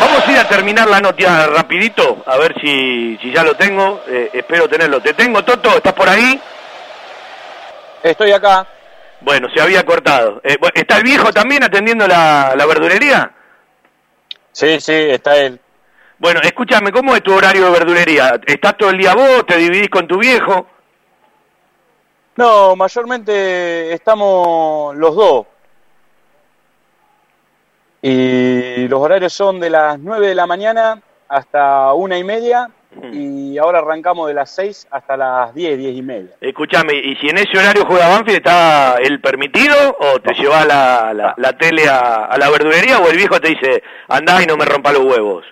Vamos a ir a terminar la noticia rapidito, a ver si, si ya lo tengo. Eh, espero tenerlo. ¿Te tengo, Toto? ¿Estás por ahí? Estoy acá. Bueno, se había cortado. Eh, ¿Está el viejo también atendiendo la, la verdulería? Sí, sí, está él. Bueno, escúchame, ¿cómo es tu horario de verdulería? ¿Estás todo el día vos? ¿Te dividís con tu viejo? No, mayormente estamos los dos. Y los horarios son de las 9 de la mañana hasta una y media y ahora arrancamos de las 6 hasta las 10, 10 y media. Escúchame, ¿y si en ese horario juega Banfield está el permitido o te llevas la, la, la tele a, a, la verdulería o el viejo te dice, andá y no me rompa los huevos?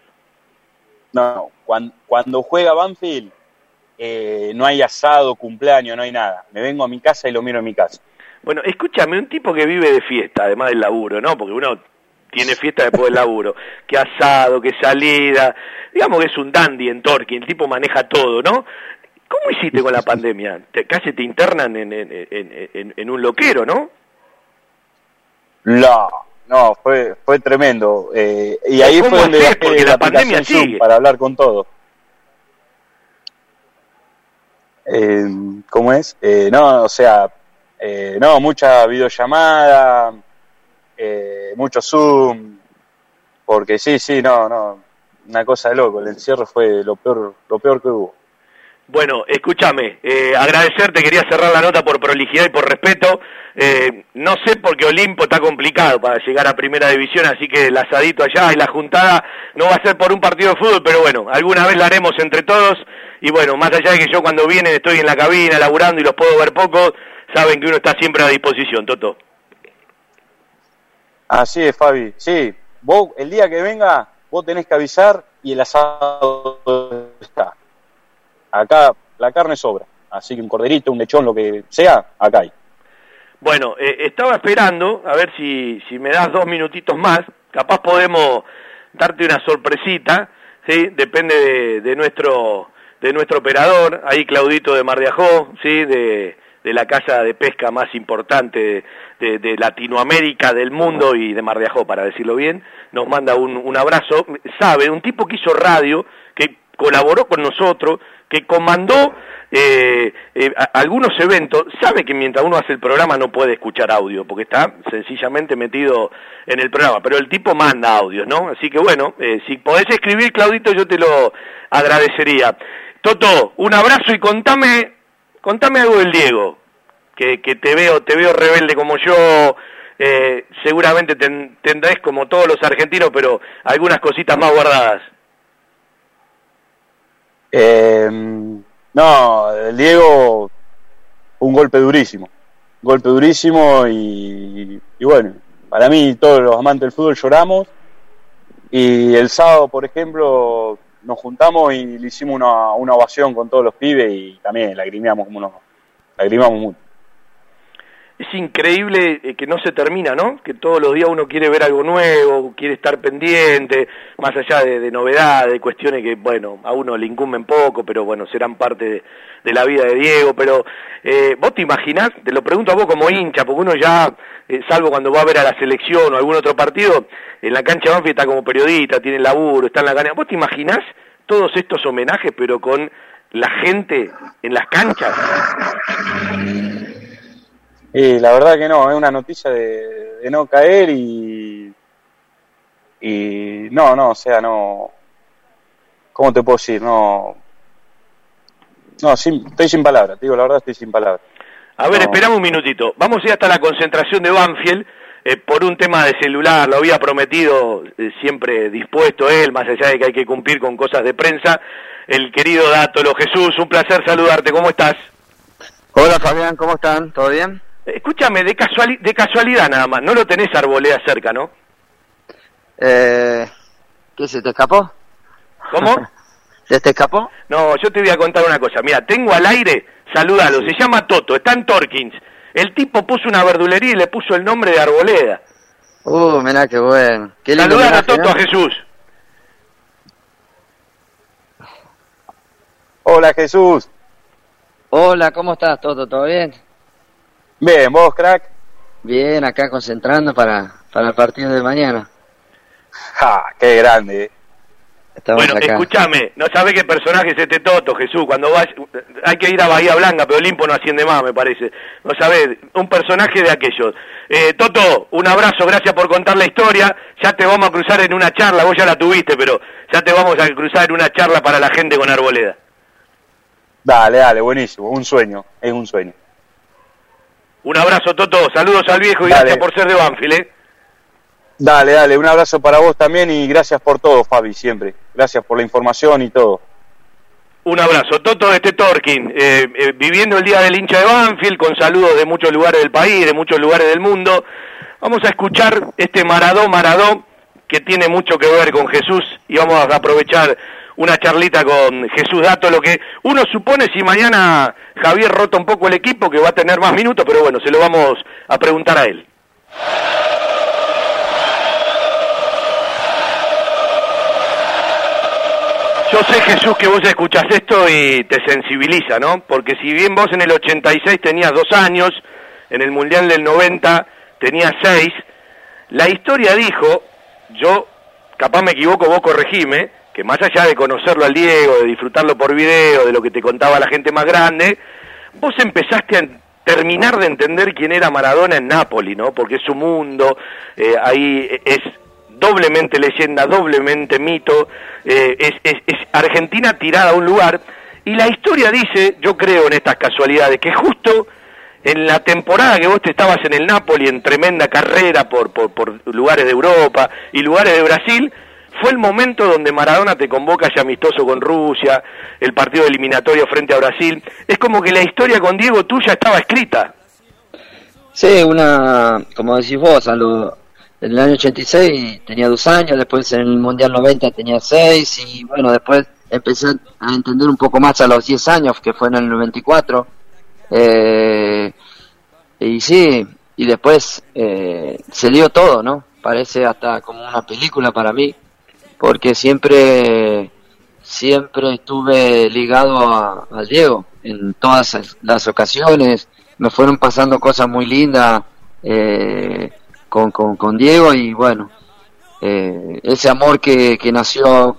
No, cuando, cuando juega Banfield eh, no hay asado, cumpleaños, no hay nada. Me vengo a mi casa y lo miro en mi casa. Bueno, escúchame, un tipo que vive de fiesta, además del laburo, ¿no? Porque uno tiene fiesta después del laburo, que asado, que salida, digamos que es un dandy en Torquín, el tipo maneja todo, ¿no? ¿Cómo hiciste con la pandemia? Te, casi te internan en, en, en, en, un loquero, ¿no? No, no, fue, fue tremendo. Eh, y ahí fue donde es? Porque la, la pandemia sigue. para hablar con todo. Eh, ¿Cómo es? Eh, no, o sea, eh, no, mucha videollamada, eh, mucho Zoom, porque sí, sí, no, no, una cosa de loco, el encierro fue lo peor, lo peor que hubo. Bueno, escúchame, eh, agradecerte, quería cerrar la nota por prolijidad y por respeto. Eh, no sé porque Olimpo está complicado para llegar a primera división, así que el asadito allá y la juntada no va a ser por un partido de fútbol, pero bueno, alguna vez la haremos entre todos. Y bueno, más allá de que yo cuando vienen estoy en la cabina laburando y los puedo ver poco, saben que uno está siempre a disposición, Toto. Así es, Fabi. Sí, vos el día que venga, vos tenés que avisar y el asado está. Acá la carne sobra. Así que un corderito, un lechón, lo que sea, acá hay. Bueno, eh, estaba esperando, a ver si, si me das dos minutitos más. Capaz podemos darte una sorpresita, ¿sí? Depende de, de nuestro de nuestro operador, ahí Claudito de Mar de Ajó, ¿sí? De, de la casa de pesca más importante de, Latinoamérica, del mundo y de Mar de Ajó, para decirlo bien, nos manda un, un abrazo. Sabe, un tipo que hizo radio, que colaboró con nosotros, que comandó eh, eh, algunos eventos, sabe que mientras uno hace el programa no puede escuchar audio, porque está sencillamente metido en el programa, pero el tipo manda audios, ¿no? Así que bueno, eh, si podés escribir, Claudito, yo te lo agradecería. Toto, un abrazo y contame, contame algo del Diego, que, que te veo, te veo rebelde como yo, eh, seguramente ten, tendrás como todos los argentinos, pero algunas cositas más guardadas. Eh, no, el Diego, un golpe durísimo, golpe durísimo y, y, bueno, para mí todos los amantes del fútbol lloramos y el sábado, por ejemplo, nos juntamos y le hicimos una, una ovación con todos los pibes y también lagrimeamos como unos, lagrimamos mucho es increíble eh, que no se termina, ¿no? Que todos los días uno quiere ver algo nuevo, quiere estar pendiente, más allá de, de novedades, de cuestiones que, bueno, a uno le incumben poco, pero bueno, serán parte de, la vida de Diego. Pero, eh, ¿vos te imaginás? Te lo pregunto a vos como hincha, porque uno ya, eh, salvo cuando va a ver a la selección o algún otro partido, en la cancha de está como periodista, tiene laburo, está en la cancha. ¿Vos te imaginás todos estos homenajes, pero con la gente en las canchas? Y la verdad que no, es una noticia de, de, no caer y. Y. No, no, o sea, no. ¿Cómo te puedo decir? No. No, sin, estoy sin palabras, digo la verdad, estoy sin palabras. A ver, no. esperamos un minutito. Vamos a ir hasta la concentración de Banfield. Eh, por un tema de celular, lo había prometido, eh, siempre dispuesto él, más allá de que hay que cumplir con cosas de prensa. El querido Dátolo Jesús, un placer saludarte, ¿cómo estás? Hola Fabián, ¿cómo están? ¿Todo bien? Escúchame, de, casuali de casualidad nada más, no lo tenés arboleda cerca, ¿no? Eh, ¿Qué se te escapó? ¿Cómo? ¿Se te escapó? No, yo te voy a contar una cosa. Mira, tengo al aire, saludalo, sí. se llama Toto, está en Torkins. El tipo puso una verdulería y le puso el nombre de arboleda. Uh, mirá qué bueno. Qué lindo Saludar a Toto, ¿no? a Jesús. Hola Jesús. Hola, ¿cómo estás, Toto? ¿Todo bien? Bien, ¿vos, crack? Bien, acá concentrando para, para el partido de mañana. Ja, qué grande. eh. Estamos bueno, escúchame, no sabés qué personaje es este Toto, Jesús. Cuando vas, hay que ir a Bahía Blanca, pero Olimpo no asciende más, me parece. No sabés, un personaje de aquellos. Eh, Toto, un abrazo, gracias por contar la historia. Ya te vamos a cruzar en una charla, vos ya la tuviste, pero ya te vamos a cruzar en una charla para la gente con Arboleda. Dale, dale, buenísimo. Un sueño, es un sueño. Un abrazo, Toto. Saludos al viejo y Dale. gracias por ser de Banfield, ¿eh? Dale, dale, un abrazo para vos también y gracias por todo, Fabi, siempre. Gracias por la información y todo. Un abrazo. Toto este Torkin, eh, eh, viviendo el Día del hincha de Banfield, con saludos de muchos lugares del país, de muchos lugares del mundo. Vamos a escuchar este Maradó, Maradó, que tiene mucho que ver con Jesús y vamos a aprovechar una charlita con Jesús Dato, lo que uno supone si mañana Javier rota un poco el equipo, que va a tener más minutos, pero bueno, se lo vamos a preguntar a él. Yo sé, Jesús, que vos escuchás esto y te sensibiliza, ¿no? Porque si bien vos en el 86 tenías dos años, en el Mundial del 90 tenías seis, la historia dijo, yo, capaz me equivoco, vos corregime, que más allá de conocerlo al Diego, de disfrutarlo por video, de lo que te contaba la gente más grande, vos empezaste a terminar de entender quién era Maradona en Nápoli, ¿no? Porque es su mundo, eh, ahí es doblemente leyenda, doblemente mito, eh, es, Argentina tirada a un lugar, y la historia dice, yo creo en estas casualidades, que justo en la temporada que vos te estabas en el Napoli en tremenda carrera por, por lugares de Europa y lugares de Brasil, fue el momento donde Maradona te convoca ya amistoso con Rusia, el partido eliminatorio frente a Brasil. Es como que la historia con Diego tuya estaba escrita. Sí, una, como decís vos, a lo, en el año 86 tenía dos años, después en el Mundial 90 tenía seis y bueno, después empecé a entender un poco más a los 10 años, que fue en el 94. Eh, y sí, y después eh, se dio todo, ¿no? Parece hasta como una película para mí, porque siempre siempre estuve ligado a- Diego en todas las ocasiones, me fueron pasando cosas muy lindas eh, con, con, con Diego y bueno, eh, ese amor que, que nació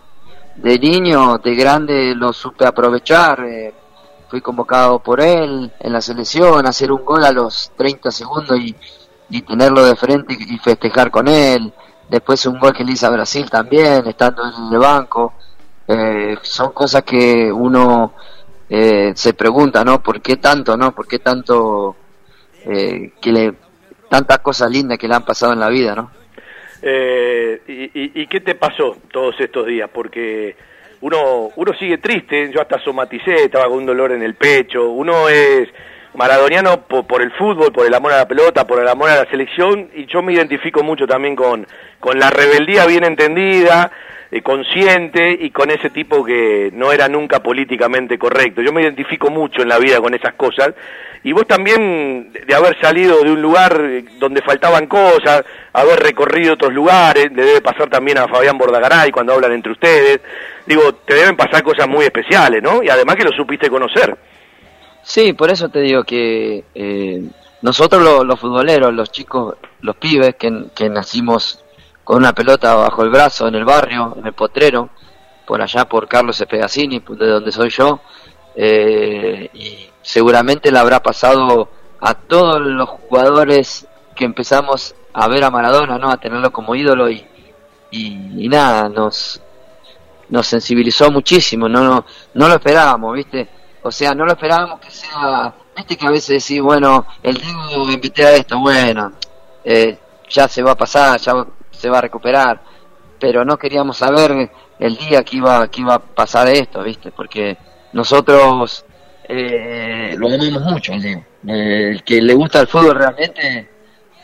de niño, de grande lo supe aprovechar, eh, fui convocado por él en la selección, hacer un gol a los 30 segundos y, y tenerlo de frente y festejar con él, después un gol que le hice a Brasil también, estando en el banco, eh, son cosas que uno eh, se pregunta, ¿no? ¿Por qué tanto, no? ¿Por qué tanto, eh, que le, tantas cosas lindas que le han pasado en la vida, ¿no? Eh, y, y- y qué te pasó todos estos días? Porque uno, uno sigue triste, yo hasta somaticé, estaba con un dolor en el pecho, uno es maradoniano por, por el fútbol, por el amor a la pelota, por el amor a la selección, y yo me identifico mucho también con, con la rebeldía bien entendida, eh, consciente y con ese tipo que no era nunca políticamente correcto. Yo me identifico mucho en la vida con esas cosas. Y vos también, de haber salido de un lugar eh, donde faltaban cosas, haber recorrido otros lugares, le debe pasar también a Fabián Bordagaray cuando hablan entre ustedes. Digo, te deben pasar cosas muy especiales, ¿no? Y además que lo supiste conocer. Sí, por eso te digo que eh, nosotros lo- los futboleros, los chicos, los pibes que, que nacimos con una pelota bajo el brazo en el barrio, en el potrero, por allá por Carlos Espedacini, de donde soy yo, eh, y seguramente le habrá pasado a todos los jugadores que empezamos a ver a Maradona, ¿no? A tenerlo como ídolo y, y, y nada, nos, nos sensibilizó muchísimo, no, no, no lo esperábamos, ¿viste? O sea, no lo esperábamos que sea, viste que a veces decís, bueno, el Diego invité a esto, bueno, eh, ya se va a pasar, ya se va a recuperar, pero no queríamos saber el día que iba, que iba a pasar esto, ¿viste? Porque nosotros eh, lo amamos mucho, el Diego. Eh, el que le gusta el fútbol realmente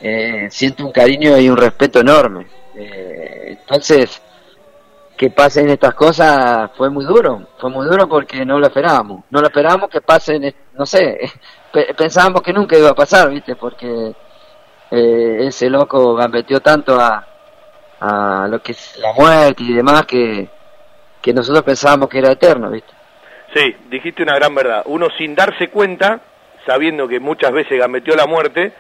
eh, siente un cariño y un respeto enorme. Eh, entonces, que pasen estas cosas fue muy duro, fue muy duro porque no lo esperábamos, no lo esperábamos que pasen, no sé, pe- pensábamos que nunca iba a pasar, viste, porque eh, ese loco gambeteó tanto a, a lo que es la muerte y demás que, que nosotros pensábamos que era eterno, viste. Sí, dijiste una gran verdad. Uno sin darse cuenta, sabiendo que muchas veces gambeteó la muerte,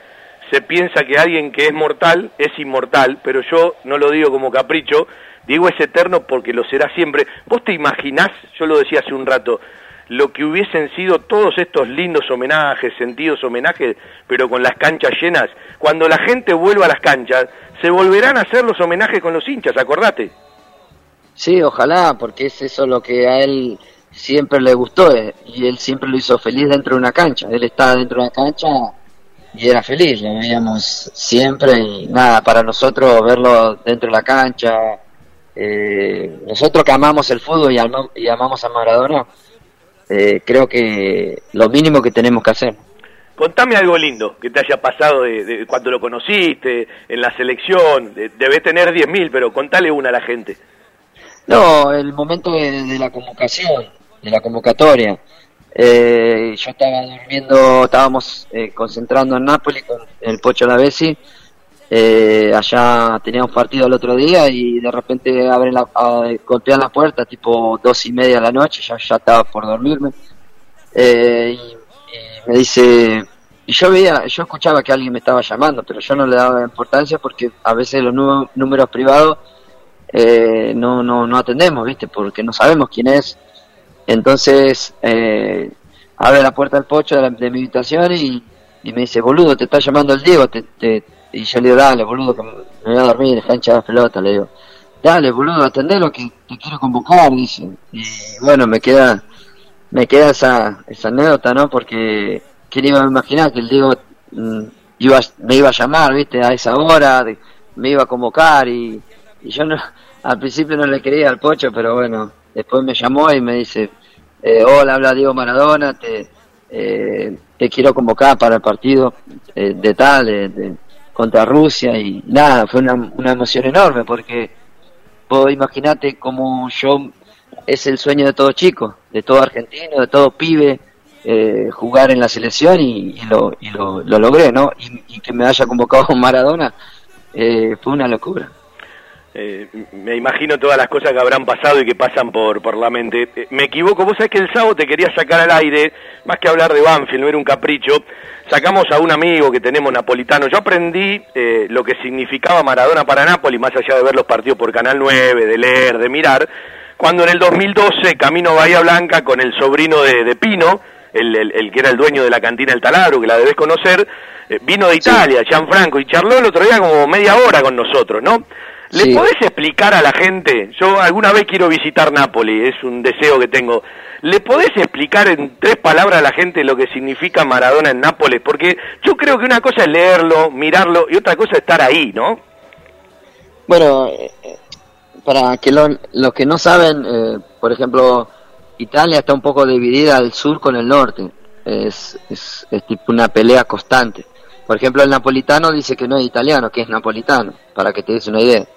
se piensa que alguien que es mortal es inmortal, pero yo no lo digo como capricho, digo es eterno porque lo será siempre. ¿Vos te imaginás, yo lo decía hace un rato, lo que hubiesen sido todos estos lindos homenajes, sentidos homenajes, pero con las canchas llenas? Cuando la gente vuelva a las canchas, se volverán a hacer los homenajes con los hinchas, acordate. Sí, ojalá, porque es eso lo que a él siempre le gustó eh, y él siempre lo hizo feliz dentro de una cancha. Él estaba dentro de una cancha y era feliz, lo veíamos siempre y nada, para nosotros verlo dentro de la cancha, eh, nosotros que amamos el fútbol y, y amamos a Maradona, eh, creo que lo mínimo que tenemos que hacer. Contame algo lindo que te haya pasado de, cuando lo conociste, en la selección, debe tener 10.000, pero contale una a la gente. No, el momento de la convocación, de la convocatoria. Eh, yo estaba durmiendo, estábamos eh, concentrando en Nápoles con el Pocho Lavesi. Eh, allá teníamos partido el otro día y de repente abren la, golpean la puerta, tipo dos y media de la noche, ya, ya estaba por dormirme. Eh, y, me dice, y yo veía, yo escuchaba que alguien me estaba llamando, pero yo no le daba importancia porque a veces los números privados eh, no, no, no atendemos, ¿viste? Porque no sabemos quién es. Entonces, eh, abre la puerta del pocho de, mi habitación y, me dice, boludo, te está llamando el Diego. Te, y yo le digo, dale, boludo, que me voy a dormir, hinchar la pelota. Le digo, dale, boludo, atendelo que te quiero convocar. Y bueno, me queda me queda esa, esa anécdota, ¿no? Porque quién iba a imaginar que el Diego mm, iba, me iba a llamar, ¿viste? A esa hora, me iba a convocar y, y yo no, al principio no le quería al pocho, pero bueno, después me llamó y me dice, eh, hola, habla Diego Maradona, te, eh, te quiero convocar para el partido eh, de tal, de, contra Rusia y nada, fue una, una emoción enorme porque vos imaginate como yo es el sueño de todo chico, de todo argentino, de todo pibe, jugar en la selección y, lo, y lo, lo, logré, ¿no? Y, y, que me haya convocado Maradona fue una locura. Eh, me imagino todas las cosas que habrán pasado y que pasan por, por la mente. Eh, me equivoco, vos sabés que el sábado te quería sacar al aire, más que hablar de Banfield, no era un capricho, sacamos a un amigo que tenemos napolitano. Yo aprendí eh, lo que significaba Maradona para Nápoles, más allá de ver los partidos por Canal 9, de leer, de mirar, cuando en el 2012, camino Bahía Blanca, con el sobrino de, Pino, el, el, que era el dueño de la cantina El Taladro, que la debes conocer, vino de Italia, Gianfranco, y charló el otro día como media hora con nosotros, ¿no? ¿Le podés explicar a la gente? Yo alguna vez quiero visitar Nápoles, es un deseo que tengo. ¿Le podés explicar en tres palabras a la gente lo que significa Maradona en Nápoles? Porque yo creo que una cosa es leerlo, mirarlo y otra cosa es estar ahí, ¿no? Bueno, eh, para que los que no saben, eh, por ejemplo, Italia está un poco dividida al sur con el norte. Es, es, es tipo una pelea constante. Por ejemplo, el napolitano dice que no es italiano, que es napolitano, para que te des una idea.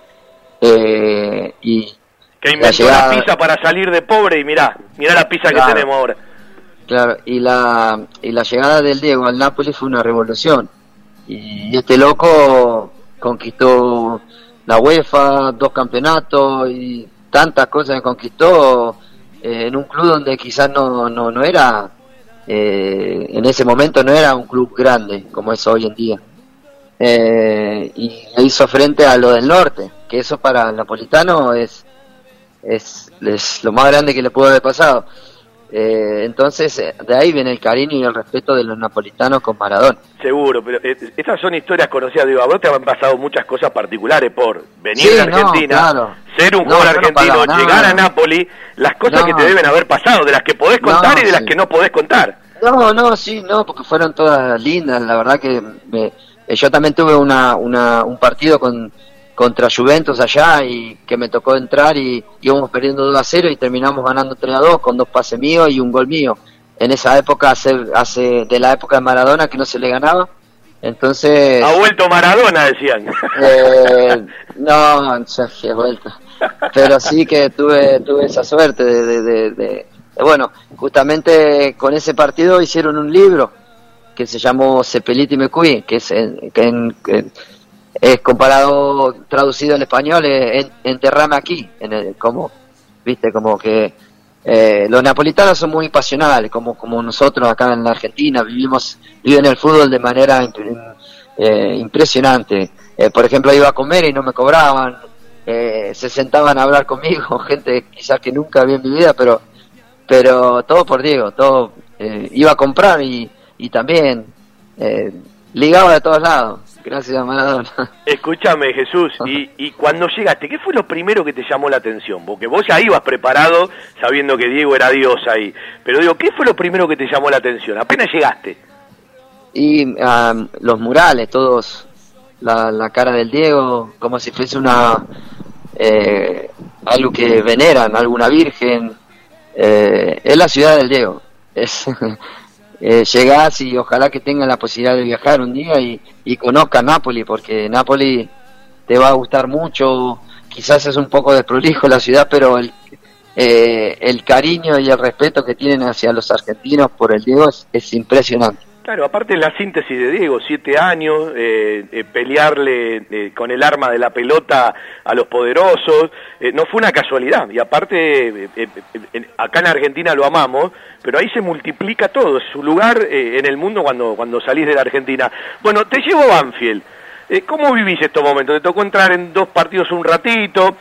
Eh, y que inventó la, pizza para salir de pobre y mirá, mirá la pizza que tenemos ahora. Claro, y la, y la llegada del Diego al Nápoles fue una revolución. Y este loco conquistó la UEFA, dos campeonatos y tantas cosas que conquistó eh, en un club donde quizás no, no, no era, eh, en ese momento no era un club grande como es hoy en día. Eh, y hizo frente a lo del norte, que eso para el napolitano es, es, lo más grande que le pudo haber pasado. Eh, entonces, eh, de ahí viene el cariño y el respeto de los napolitanos con Maradona. Seguro, pero eh, estas son historias conocidas. Digo, a vos te han pasado muchas cosas particulares por venir de Argentina, ser un jugador argentino, llegar a Nápoles, las cosas que te deben haber pasado, de las que podés contar y de las que no podés contar. No, no, sí, no, porque fueron todas lindas. La verdad que me, yo también tuve una, una, un partido con contra Juventus allá y que me tocó entrar y íbamos perdiendo 2 a 0 y terminamos ganando 3 a 2 con dos pases míos y un gol mío. En esa época, hace, hace de la época de Maradona que no se le ganaba. Entonces. Ha vuelto Maradona, decían. Eh, no, ya vuelto. Pero sí que tuve, tuve esa suerte de, de, de, Bueno, justamente con ese partido hicieron un libro que se llamó Cepeliti Me que es que en, es comparado, traducido en español, es enterrame aquí, en como, viste, como que eh, los napolitanos son muy pasionales, como, como nosotros acá en la Argentina, vivimos, viven el fútbol de manera eh, impresionante. Eh, por ejemplo, iba a comer y no me cobraban, se sentaban a hablar conmigo, gente quizás que nunca vi en mi pero, pero todo por Diego, todo iba a comprar y, y también ligaba de todos lados. Gracias, Maradona. Escúchame, Jesús, y, y cuando llegaste, ¿qué fue lo primero que te llamó la atención? Porque vos ya ibas preparado sabiendo que Diego era Dios ahí. Pero digo, ¿qué fue lo primero que te llamó la atención? Apenas llegaste. Y los murales, todos, la, cara del Diego, como si fuese una eh, algo que veneran, alguna virgen. Eh, es la ciudad del Diego. Es, eh, llegás y ojalá que tengan la posibilidad de viajar un día y, y conozca Nápoles, porque Nápoles te va a gustar mucho, quizás es un poco desprolijo la ciudad, pero el, eh, el cariño y el respeto que tienen hacia los argentinos por el Diego es impresionante. Claro, aparte la síntesis de Diego, siete años, eh, eh, pelearle eh, con el arma de la pelota a los poderosos, no fue una casualidad. Y aparte, acá en Argentina lo amamos, pero ahí se multiplica todo, es su lugar en el mundo cuando, cuando salís de la Argentina. Bueno, te llevo a Banfield. ¿Cómo vivís estos momentos? Te tocó entrar en dos partidos un ratito,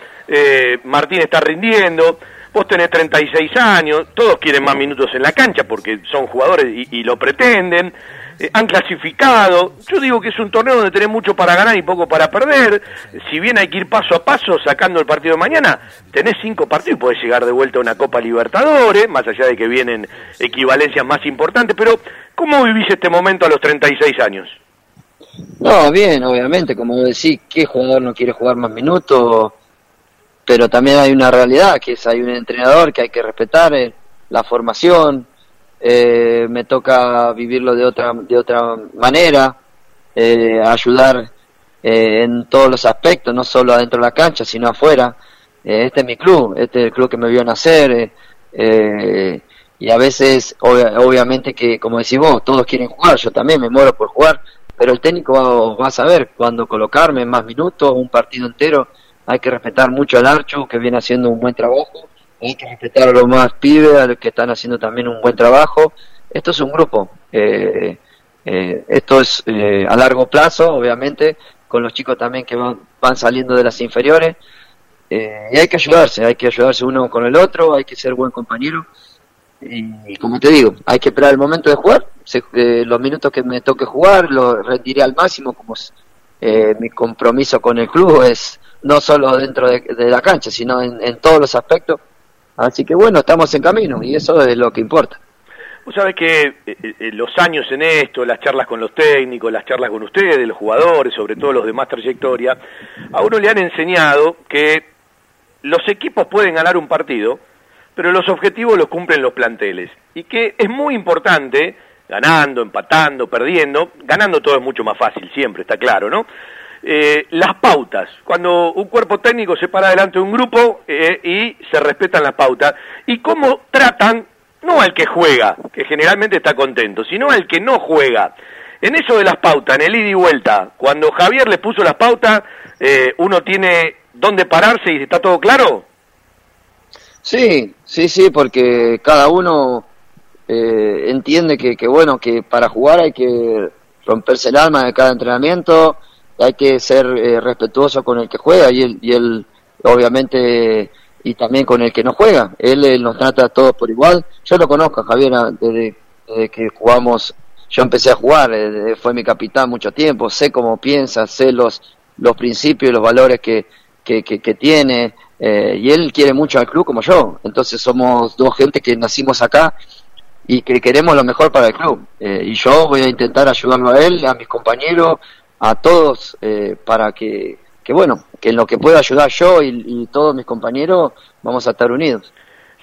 Martín está rindiendo. Vos tenés 36 años, todos quieren más minutos en la cancha porque son jugadores y, lo pretenden. Eh, han clasificado. Yo digo que es un torneo donde tenés mucho para ganar y poco para perder. Si bien hay que ir paso a paso sacando el partido de mañana, tenés cinco partidos y podés llegar de vuelta a una Copa Libertadores, más allá de que vienen equivalencias más importantes. Pero, ¿cómo vivís este momento a los 36 años? No, bien, obviamente, como decís, ¿qué jugador no quiere jugar más minutos? Pero también hay una realidad, que es hay un entrenador que hay que respetar, eh, la formación, eh, me toca vivirlo de otra, de otra manera, eh, ayudar en todos los aspectos, no solo adentro de la cancha, sino afuera. este es mi club, este es el club que me vio nacer, y a veces, obviamente que, como decís vos, todos quieren jugar, yo también me muero por jugar, pero el técnico va, a saber cuándo colocarme más minutos, un partido entero, hay que respetar mucho al Archo, que viene haciendo un buen trabajo, hay que respetar a los más pibes, a los que están haciendo también un buen trabajo. Esto es un grupo, eh, eh, esto es eh, a largo plazo, obviamente, con los chicos también que van, van saliendo de las inferiores, y hay que ayudarse, hay que ayudarse uno con el otro, hay que ser buen compañero. Y, como te digo, hay que esperar el momento de jugar, los minutos que me toque jugar, lo rendiré al máximo, como mi compromiso con el club es no solo dentro de, la cancha, sino en, todos los aspectos. Así que bueno, estamos en camino y eso es lo que importa. Vos sabés que eh, eh, los años en esto, las charlas con los técnicos, las charlas con ustedes, los jugadores, sobre todo los de más trayectoria, a uno le han enseñado que los equipos pueden ganar un partido, pero los objetivos los cumplen los planteles. Y que es muy importante, ganando, empatando, perdiendo, ganando todo es mucho más fácil siempre, está claro, ¿no? Eh, las pautas, cuando un cuerpo técnico se para delante de un grupo eh, y se respetan las pautas, y cómo tratan, no al que juega, que generalmente está contento, sino al que no juega. En eso de las pautas, en el ida y vuelta, cuando Javier le puso las pautas, eh, uno tiene dónde pararse y está todo claro. Sí, sí, sí, porque cada uno entiende que, que, bueno, que para jugar hay que romperse el alma de cada entrenamiento, hay que ser eh, respetuoso con el que juega y él, y él obviamente y también con el que no juega. Él, nos trata a todos por igual. Yo lo conozco Javier desde, que jugamos, yo empecé a jugar, eh, fue mi capitán mucho tiempo, sé cómo piensa, sé los, los principios y los valores que, que, que, tiene, eh, y él quiere mucho al club como yo. Entonces somos dos gente que nacimos acá y que queremos lo mejor para el club. y yo voy a intentar ayudarlo a él, a mis compañeros, a todos eh, para que, que, bueno, que en lo que pueda ayudar yo y, todos mis compañeros vamos a estar unidos.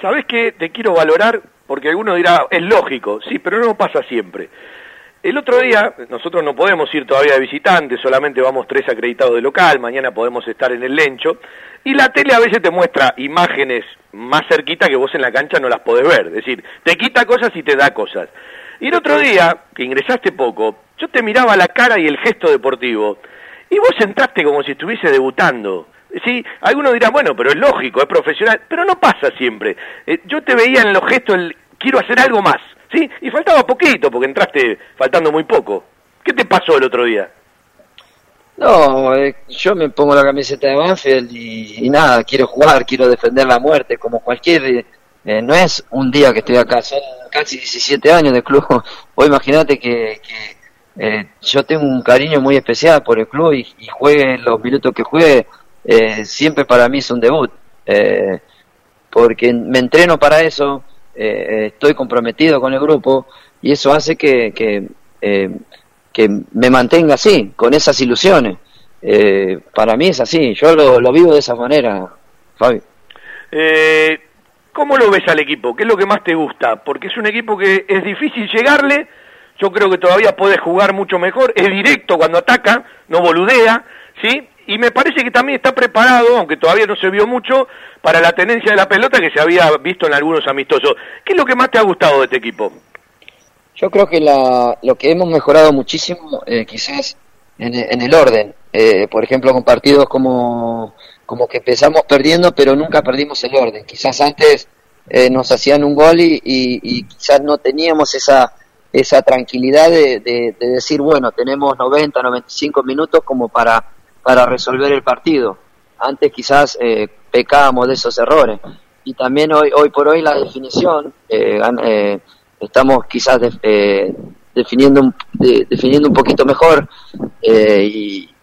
¿Sabes qué? Te quiero valorar porque alguno dirá, es lógico, sí, pero no pasa siempre. El otro día, nosotros no podemos ir todavía de visitantes, solamente vamos tres acreditados de local, mañana podemos estar en el Lencho, y la tele a veces te muestra imágenes más cerquita que vos en la cancha no las podés ver, es decir, te quita cosas y te da cosas. Y el otro día, que ingresaste poco, yo te miraba la cara y el gesto deportivo, y vos entraste como si estuviese debutando. Sí, algunos dirán, bueno, pero es lógico, es profesional, pero no pasa siempre. Eh, yo te veía en los gestos, el, quiero hacer algo más, ¿sí? Y faltaba poquito, porque entraste faltando muy poco. ¿Qué te pasó el otro día? No, eh, yo me pongo la camiseta de Banfield y, nada, quiero jugar, quiero defender la muerte, como cualquier... Eh, no es un día que estoy acá, son casi 17 años de club. Vos imaginate que, eh, yo tengo un cariño muy especial por el club y, y juegue los minutos que juegue, siempre para mí es un debut. porque me entreno para eso, estoy comprometido con el grupo y eso hace que, que me mantenga así, con esas ilusiones. Eh, para mí es así, yo lo, vivo de esa manera, Fabio. Eh, ¿Cómo lo ves al equipo? ¿Qué es lo que más te gusta? Porque es un equipo que es difícil llegarle, yo creo que todavía puede jugar mucho mejor, es directo cuando ataca, no boludea, ¿sí? Y me parece que también está preparado, aunque todavía no se vio mucho, para la tenencia de la pelota que se había visto en algunos amistosos. ¿Qué es lo que más te ha gustado de este equipo? Yo creo que la, lo que hemos mejorado muchísimo, eh, quizás en, el orden, eh, por ejemplo, con partidos como, como que empezamos perdiendo, pero nunca perdimos el orden. Quizás antes eh, nos hacían un gol y, y, quizás no teníamos esa, esa tranquilidad de, de, decir, bueno, tenemos 90, 95 minutos como para, para resolver el partido. Antes quizás eh, pecábamos de esos errores. Y también hoy, hoy por hoy la definición, eh, estamos quizás eh, definiendo, un, definiendo un poquito mejor eh,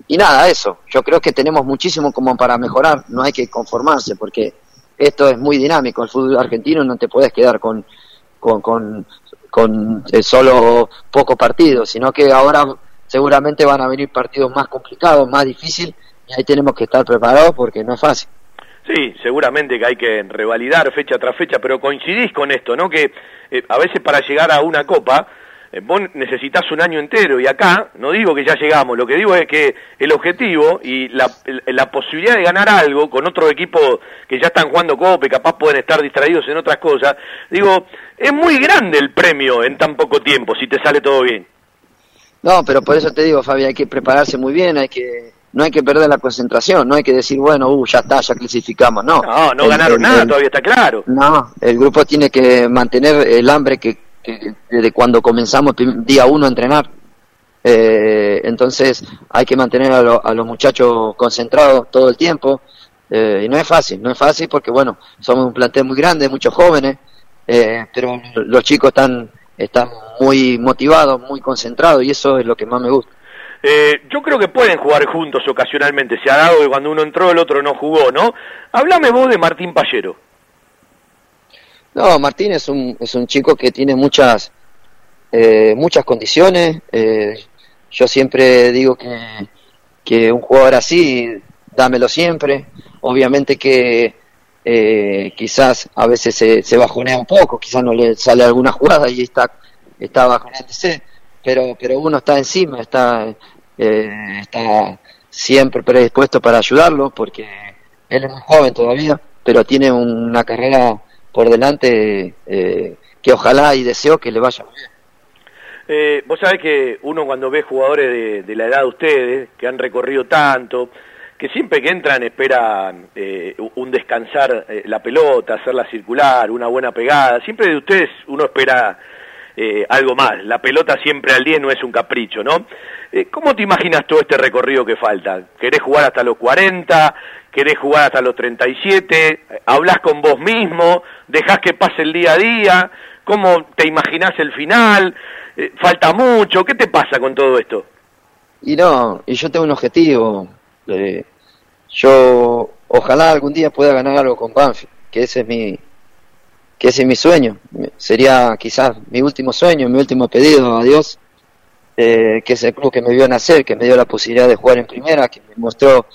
y, nada, eso. Yo creo que tenemos muchísimo como para mejorar, no hay que conformarse porque esto es muy dinámico. El fútbol argentino no te puedes quedar con, con, eh, solo pocos partidos, sino que ahora seguramente van a venir partidos más complicados, más difíciles y ahí tenemos que estar preparados porque no es fácil. Sí, seguramente que hay que revalidar fecha tras fecha, pero coincidís con esto, ¿no? Que eh, a veces para llegar a una copa vos necesitas un año entero y acá no digo que ya llegamos, lo que digo es que el objetivo y la, la posibilidad de ganar algo con otro equipo que ya están jugando copa y capaz pueden estar distraídos en otras cosas, digo, es muy grande el premio en tan poco tiempo si te sale todo bien. No, pero por eso te digo, Fabi, hay que prepararse muy bien, hay que no hay que perder la concentración, no hay que decir, bueno, uh, ya está, ya clasificamos, no. No, no ganaron nada, todavía está claro. No, el grupo tiene que mantener el hambre que, desde cuando comenzamos día uno a entrenar. Eh, entonces hay que mantener a, a, los muchachos concentrados todo el tiempo. Eh, y no es fácil, no es fácil porque, bueno, somos un plantel muy grande, muchos jóvenes, eh, pero los chicos están, están muy motivados, muy concentrados y eso es lo que más me gusta. Eh, yo creo que pueden jugar juntos ocasionalmente. Se ha dado que cuando uno entró el otro no jugó, ¿no? Háblame vos de Martín Pallero. No, Martín es un, es un chico que tiene muchas, eh, muchas condiciones. Eh, yo siempre digo que, que un jugador así, dámelo siempre. Obviamente que quizás a veces se, se bajonea un poco, quizás no le sale alguna jugada y está, está bajoneándose pero, pero uno está encima, está, eh, está siempre predispuesto para ayudarlo, porque él es muy joven todavía, pero tiene una carrera por delante eh, que ojalá y deseo que le vaya bien. Eh, vos sabés que uno cuando ve jugadores de, la edad de ustedes, que han recorrido tanto, que siempre que entran esperan eh, un descansar la pelota, hacerla circular, una buena pegada, siempre de ustedes uno espera eh, algo más. La pelota siempre al 10 no es un capricho, ¿no? Eh, ¿Cómo te imaginas todo este recorrido que falta? ¿Querés jugar hasta los 40? ¿Querés jugar hasta los 37? ¿Hablas con vos mismo? ¿Dejás que pase el día a día? ¿Cómo te imaginás el final? Eh, ¿Falta mucho? ¿Qué te pasa con todo esto? Y no, y yo tengo un objetivo. yo ojalá algún día pueda ganar algo con Banfield, que ese es mi, que ese es mi sueño, sería quizás mi último sueño, mi último pedido a Dios, eh, que es el club que me vio nacer, que me dio la posibilidad de jugar en primera, que me mostró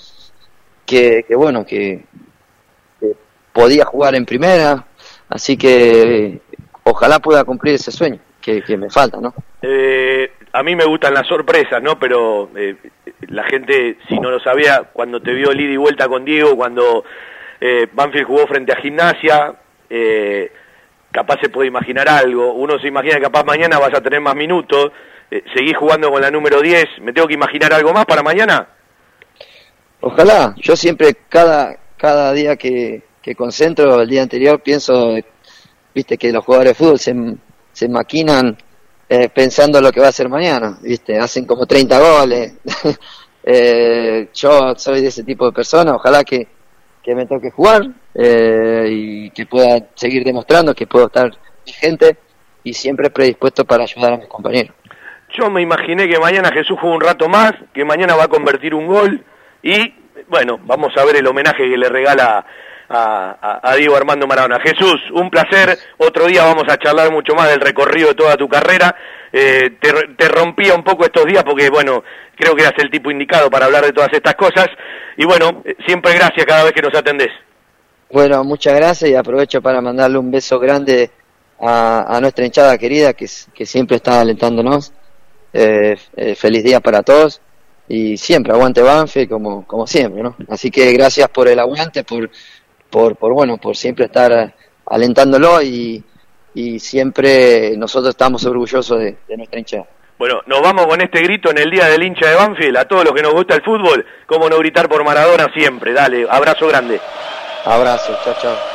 que, bueno, que, podía jugar en primera, así que ojalá pueda cumplir ese sueño que, me falta, ¿no? Eh, a mí me gustan las sorpresas, ¿no? Pero eh, la gente, si no lo sabía, cuando te vio el ida y vuelta con Diego, cuando Banfield jugó frente a Gimnasia, eh, capaz se puede imaginar algo, uno se imagina que capaz mañana vas a tener más minutos, eh, seguís jugando con la número 10, ¿me tengo que imaginar algo más para mañana? Ojalá, yo siempre cada, cada día que, que concentro el día anterior pienso, viste, que los jugadores de fútbol se, se maquinan eh, pensando lo que va a hacer mañana, viste, hacen como 30 goles, Eh, yo soy de ese tipo de persona, ojalá que, que me toque jugar eh, y que pueda seguir demostrando que puedo estar vigente y siempre predispuesto para ayudar a mis compañeros. Yo me imaginé que mañana Jesús juega un rato más, que mañana va a convertir un gol y, bueno, vamos a ver el homenaje que le regala a, Diego Armando Maradona. Jesús, un placer. Otro día vamos a charlar mucho más del recorrido de toda tu carrera. Eh, te, rompía un poco estos días porque, bueno, creo que eras el tipo indicado para hablar de todas estas cosas. Y bueno, siempre gracias cada vez que nos atendés. Bueno, muchas gracias y aprovecho para mandarle un beso grande a, nuestra hinchada querida que, siempre está alentándonos. Eh, eh, feliz día para todos y siempre aguante Banfe como, como siempre, ¿no? Así que gracias por el aguante, por, por, por bueno, por siempre estar alentándolo y, y siempre nosotros estamos orgullosos de, nuestra hinchada. Bueno, nos vamos con este grito en el día del hincha de Banfield, a todos los que nos gusta el fútbol, como no gritar por Maradona siempre. Dale, abrazo grande. Abrazo, chao, chao.